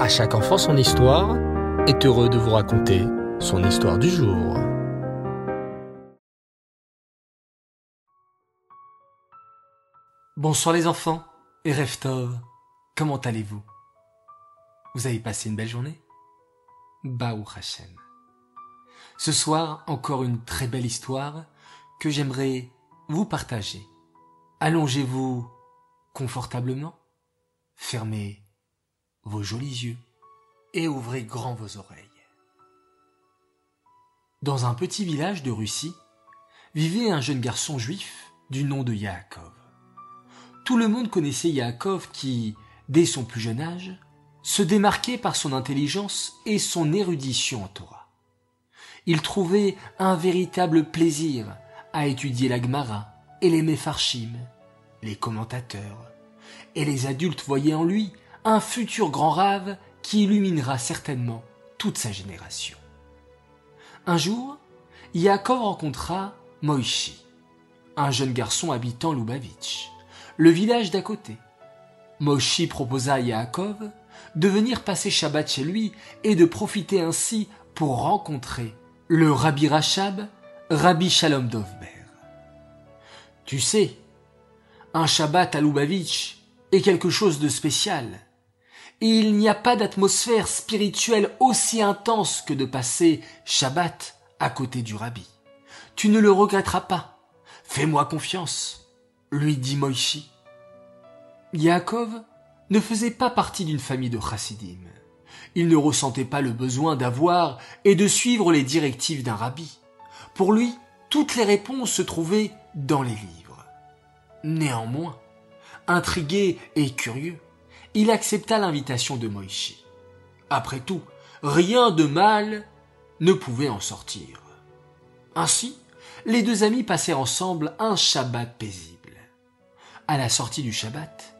À chaque enfant son histoire est heureux de vous raconter son histoire du jour. Bonsoir les enfants et Reftov, comment allez-vous? Vous avez passé une belle journée? Baou Hashem. Ce soir, encore une très belle histoire que j'aimerais vous partager. Allongez-vous confortablement, fermez vos jolis yeux et ouvrez grand vos oreilles. Dans un petit village de Russie, vivait un jeune garçon juif du nom de Yaakov. Tout le monde connaissait Yaakov qui, dès son plus jeune âge, se démarquait par son intelligence et son érudition en Torah. Il trouvait un véritable plaisir à étudier la Gemara et les Mefarshim, les commentateurs, et les adultes voyaient en lui un futur grand rave qui illuminera certainement toute sa génération. Un jour, Yaakov rencontra Moïchi, un jeune garçon habitant Lubavitch, le village d'à côté. Moïchi proposa à Yaakov de venir passer Shabbat chez lui et de profiter ainsi pour rencontrer le Rabbi Rachab, Rabbi Shalom Dovber. Tu sais, un Shabbat à Lubavitch est quelque chose de spécial. Il n'y a pas d'atmosphère spirituelle aussi intense que de passer Shabbat à côté du Rabbi. Tu ne le regretteras pas. Fais-moi confiance, lui dit Moïchi. Yaakov ne faisait pas partie d'une famille de chassidim. Il ne ressentait pas le besoin d'avoir et de suivre les directives d'un rabbi. Pour lui, toutes les réponses se trouvaient dans les livres. Néanmoins, intrigué et curieux, il accepta l'invitation de Moïchi. Après tout, rien de mal ne pouvait en sortir. Ainsi, les deux amis passèrent ensemble un Shabbat paisible. À la sortie du Shabbat,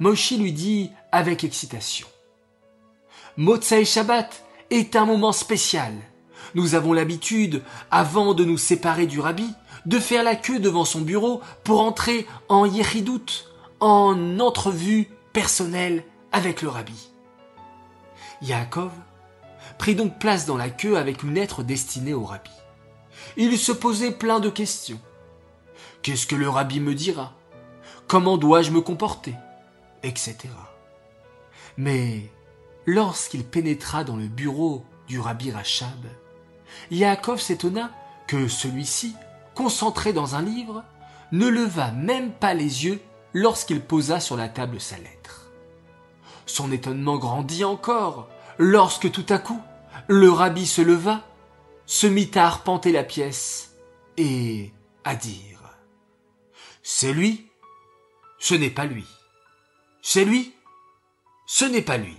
Moïchi lui dit avec excitation Motsai Shabbat est un moment spécial. Nous avons l'habitude, avant de nous séparer du rabbi, de faire la queue devant son bureau pour entrer en Yechidout, en entrevue personnelle avec le rabbi. Yaakov prit donc place dans la queue avec une lettre destinée au rabbi. Il se posait plein de questions. Qu'est-ce que le rabbi me dira? Comment dois-je me comporter? Etc. Mais lorsqu'il pénétra dans le bureau du rabbi Rachab, Yaakov s'étonna que celui-ci, concentré dans un livre, ne leva même pas les yeux lorsqu'il posa sur la table sa lettre. Son étonnement grandit encore lorsque tout à coup le rabbi se leva, se mit à arpenter la pièce et à dire C'est lui, ce n'est pas lui. C'est lui, ce n'est pas lui.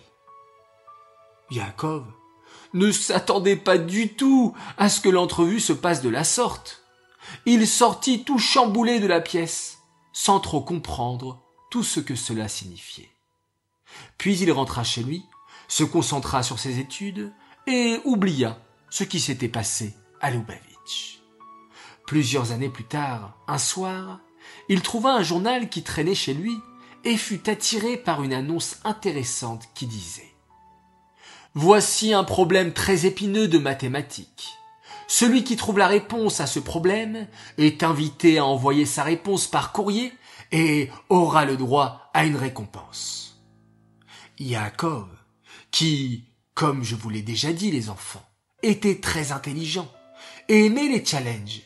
Yaakov ne s'attendait pas du tout à ce que l'entrevue se passe de la sorte. Il sortit tout chamboulé de la pièce sans trop comprendre tout ce que cela signifiait. Puis il rentra chez lui, se concentra sur ses études et oublia ce qui s'était passé à Lubavitch. Plusieurs années plus tard, un soir, il trouva un journal qui traînait chez lui et fut attiré par une annonce intéressante qui disait Voici un problème très épineux de mathématiques. Celui qui trouve la réponse à ce problème est invité à envoyer sa réponse par courrier et aura le droit à une récompense. Yaakov, qui, comme je vous l'ai déjà dit les enfants, était très intelligent et aimait les challenges,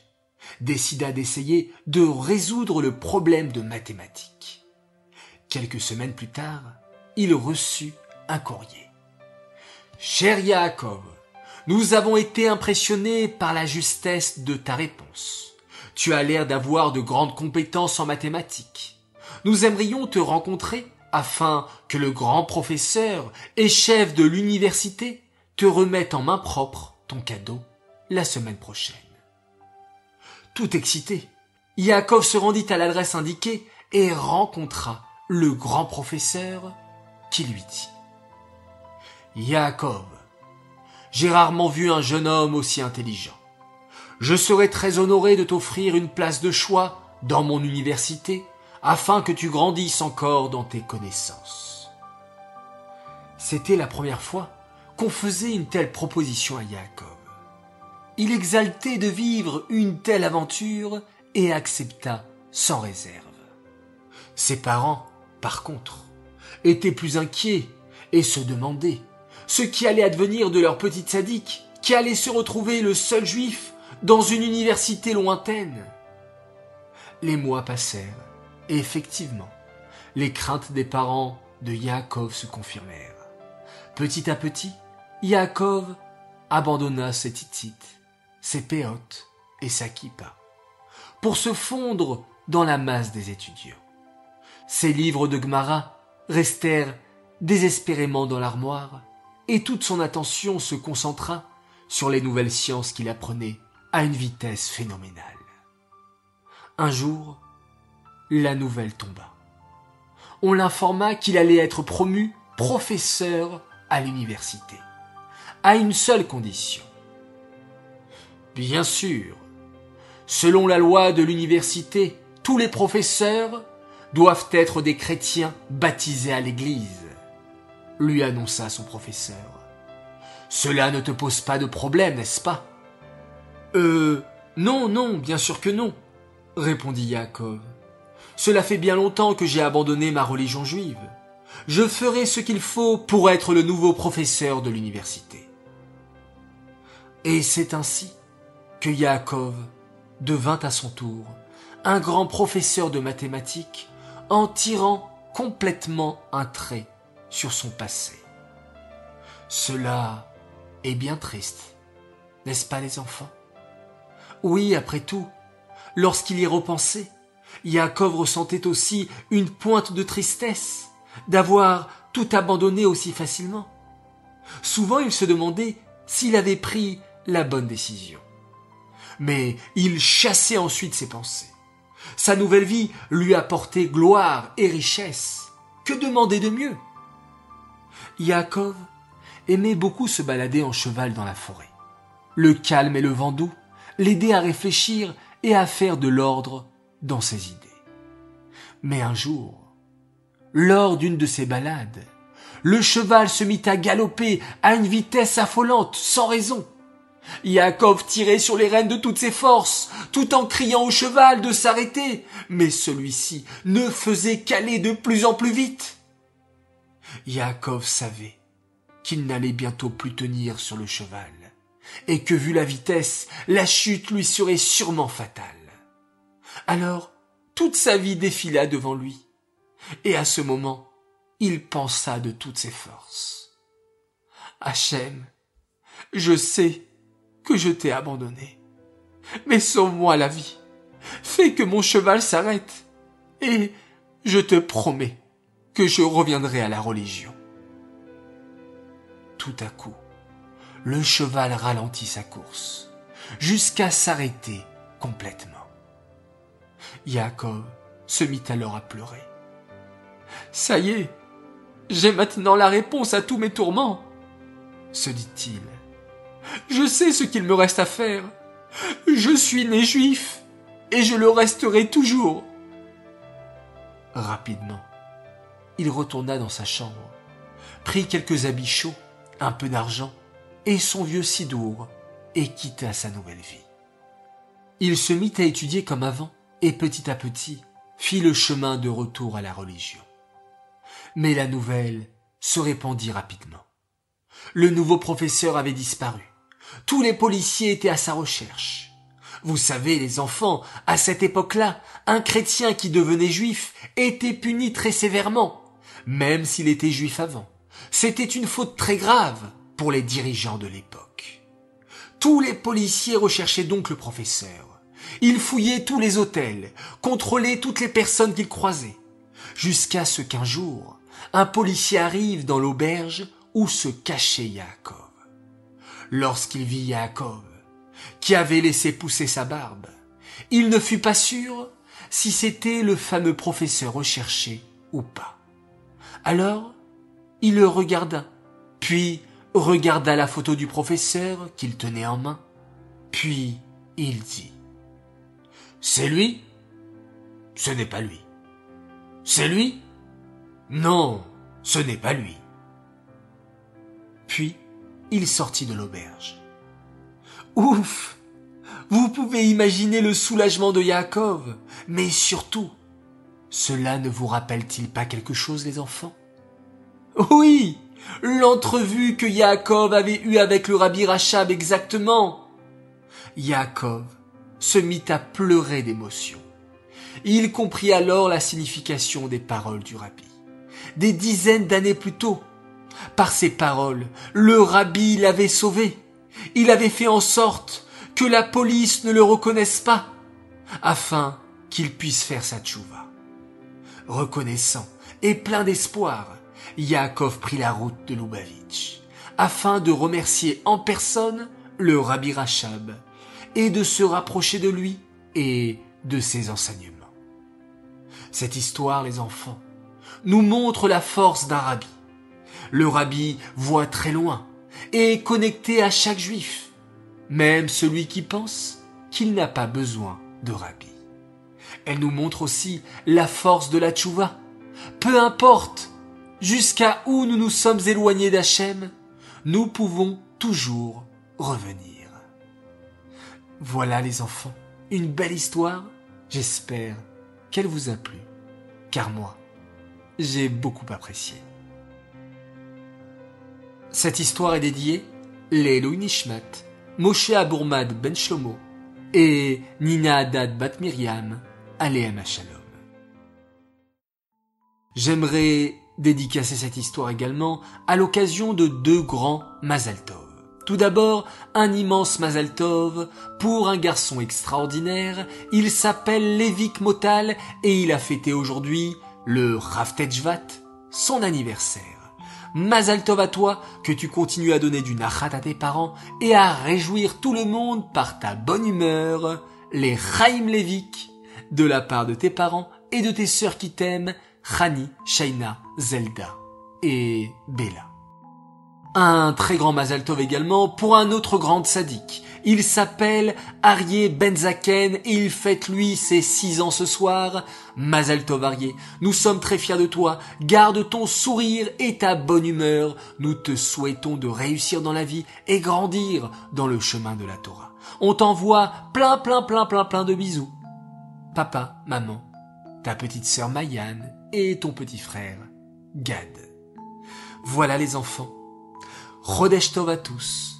décida d'essayer de résoudre le problème de mathématiques. Quelques semaines plus tard, il reçut un courrier. Cher Yaakov, nous avons été impressionnés par la justesse de ta réponse. Tu as l'air d'avoir de grandes compétences en mathématiques. Nous aimerions te rencontrer afin que le grand professeur et chef de l'université te remette en main propre ton cadeau la semaine prochaine. Tout excité, Yaakov se rendit à l'adresse indiquée et rencontra le grand professeur qui lui dit Yaakov, j'ai rarement vu un jeune homme aussi intelligent. Je serais très honoré de t'offrir une place de choix dans mon université afin que tu grandisses encore dans tes connaissances. C'était la première fois qu'on faisait une telle proposition à Yaakov. Il exaltait de vivre une telle aventure et accepta sans réserve. Ses parents, par contre, étaient plus inquiets et se demandaient ce qui allait advenir de leur petite sadique qui allait se retrouver le seul juif dans une université lointaine. Les mois passèrent et effectivement, les craintes des parents de Yaakov se confirmèrent. Petit à petit, Yaakov abandonna ses titites, ses péotes et sa kippa pour se fondre dans la masse des étudiants. Ses livres de Gemara restèrent désespérément dans l'armoire et toute son attention se concentra sur les nouvelles sciences qu'il apprenait à une vitesse phénoménale. Un jour, la nouvelle tomba. On l'informa qu'il allait être promu professeur à l'université, à une seule condition. Bien sûr, selon la loi de l'université, tous les professeurs doivent être des chrétiens baptisés à l'église, lui annonça son professeur. Cela ne te pose pas de problème, n'est-ce pas? Euh, non, non, bien sûr que non, répondit Yaakov. Cela fait bien longtemps que j'ai abandonné ma religion juive. Je ferai ce qu'il faut pour être le nouveau professeur de l'université. Et c'est ainsi que Yaakov devint à son tour un grand professeur de mathématiques en tirant complètement un trait sur son passé. Cela est bien triste, n'est-ce pas les enfants? Oui, après tout, lorsqu'il y repensait, Yaakov ressentait aussi une pointe de tristesse d'avoir tout abandonné aussi facilement. Souvent il se demandait s'il avait pris la bonne décision. Mais il chassait ensuite ses pensées. Sa nouvelle vie lui apportait gloire et richesse. Que demander de mieux? Yaakov aimait beaucoup se balader en cheval dans la forêt. Le calme et le vent doux l'aidaient à réfléchir et à faire de l'ordre dans ses idées. Mais un jour, lors d'une de ces balades, le cheval se mit à galoper à une vitesse affolante, sans raison. Yaakov tirait sur les rênes de toutes ses forces, tout en criant au cheval de s'arrêter, mais celui-ci ne faisait qu'aller de plus en plus vite. Yaakov savait qu'il n'allait bientôt plus tenir sur le cheval, et que vu la vitesse, la chute lui serait sûrement fatale. Alors, toute sa vie défila devant lui, et à ce moment, il pensa de toutes ses forces. Hachem, je sais que je t'ai abandonné, mais sauve-moi la vie, fais que mon cheval s'arrête, et je te promets je reviendrai à la religion. Tout à coup, le cheval ralentit sa course, jusqu'à s'arrêter complètement. Yaakov se mit alors à pleurer. Ça y est, j'ai maintenant la réponse à tous mes tourments, se dit-il. Je sais ce qu'il me reste à faire. Je suis né juif, et je le resterai toujours. Rapidement, il retourna dans sa chambre, prit quelques habits chauds, un peu d'argent et son vieux sidour, et quitta sa nouvelle vie. Il se mit à étudier comme avant, et petit à petit fit le chemin de retour à la religion. Mais la nouvelle se répandit rapidement. Le nouveau professeur avait disparu. Tous les policiers étaient à sa recherche. Vous savez, les enfants, à cette époque-là, un chrétien qui devenait juif était puni très sévèrement, même s'il était juif avant. C'était une faute très grave pour les dirigeants de l'époque. Tous les policiers recherchaient donc le professeur. Ils fouillaient tous les hôtels, contrôlaient toutes les personnes qu'ils croisaient, jusqu'à ce qu'un jour, un policier arrive dans l'auberge où se cachait Yaakov. Lorsqu'il vit Yaakov, qui avait laissé pousser sa barbe, il ne fut pas sûr si c'était le fameux professeur recherché ou pas. Alors, il le regarda, puis regarda la photo du professeur qu'il tenait en main, puis il dit C'est lui? Ce n'est pas lui. C'est lui? Non, ce n'est pas lui. il sortit de l'auberge. Ouf Vous pouvez imaginer le soulagement de Yaakov, mais surtout, cela ne vous rappelle-t-il pas quelque chose, les enfants? Oui L'entrevue que Yaakov avait eue avec le rabbi Rachab exactement. Yaakov se mit à pleurer d'émotion. Il comprit alors la signification des paroles du rabbi. Des dizaines d'années plus tôt, par ces paroles, le rabbi l'avait sauvé. Il avait fait en sorte que la police ne le reconnaisse pas, afin qu'il puisse faire sa tchouva. Reconnaissant et plein d'espoir, Yaakov prit la route de Lubavitch, afin de remercier en personne le rabbi Rachab et de se rapprocher de lui et de ses enseignements. Cette histoire, les enfants, nous montre la force d'un rabbi. Le rabbi voit très loin et est connecté à chaque juif, même celui qui pense qu'il n'a pas besoin de rabbi. Elle nous montre aussi la force de la tchouva. Peu importe jusqu'à où nous nous sommes éloignés d'Hachem, nous pouvons toujours revenir. Voilà les enfants, une belle histoire. J'espère qu'elle vous a plu, car moi, j'ai beaucoup apprécié. Cette histoire est dédiée Lélo Nishmat, Moshe Abourmad Ben Shlomo et Nina Haddad Bat Miriam, J'aimerais dédicacer cette histoire également à l'occasion de deux grands Mazal Tov. Tout d'abord, un immense Mazal Tov pour un garçon extraordinaire. Il s'appelle Lévik Motal et il a fêté aujourd'hui le Raftejvat, son anniversaire. Mazal Tov à toi, que tu continues à donner du nachat à tes parents et à réjouir tout le monde par ta bonne humeur. Les Chaim Lévik, de la part de tes parents et de tes sœurs qui t'aiment, Rani, Shaina, Zelda et Bella. Un très grand Mazal Tov également pour un autre grand sadique. Il s'appelle Arié Benzaken et il fête lui ses six ans ce soir. Mazal Tov Arié, nous sommes très fiers de toi. Garde ton sourire et ta bonne humeur. Nous te souhaitons de réussir dans la vie et grandir dans le chemin de la Torah. On t'envoie plein plein plein plein plein de bisous. Papa, maman, ta petite sœur Mayanne et ton petit frère Gad. Voilà les enfants. Rodesh à tous.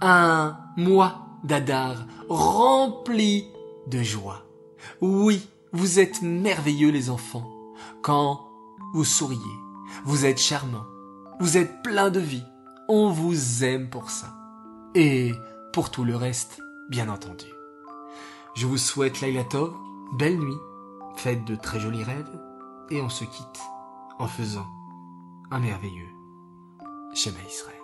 Un mois d'Adar rempli de joie. Oui, vous êtes merveilleux les enfants. Quand vous souriez, vous êtes charmants, vous êtes plein de vie. On vous aime pour ça. Et pour tout le reste, bien entendu. Je vous souhaite Laila Tov, belle nuit, faites de très jolis rêves, et on se quitte en faisant un merveilleux Shema Israël.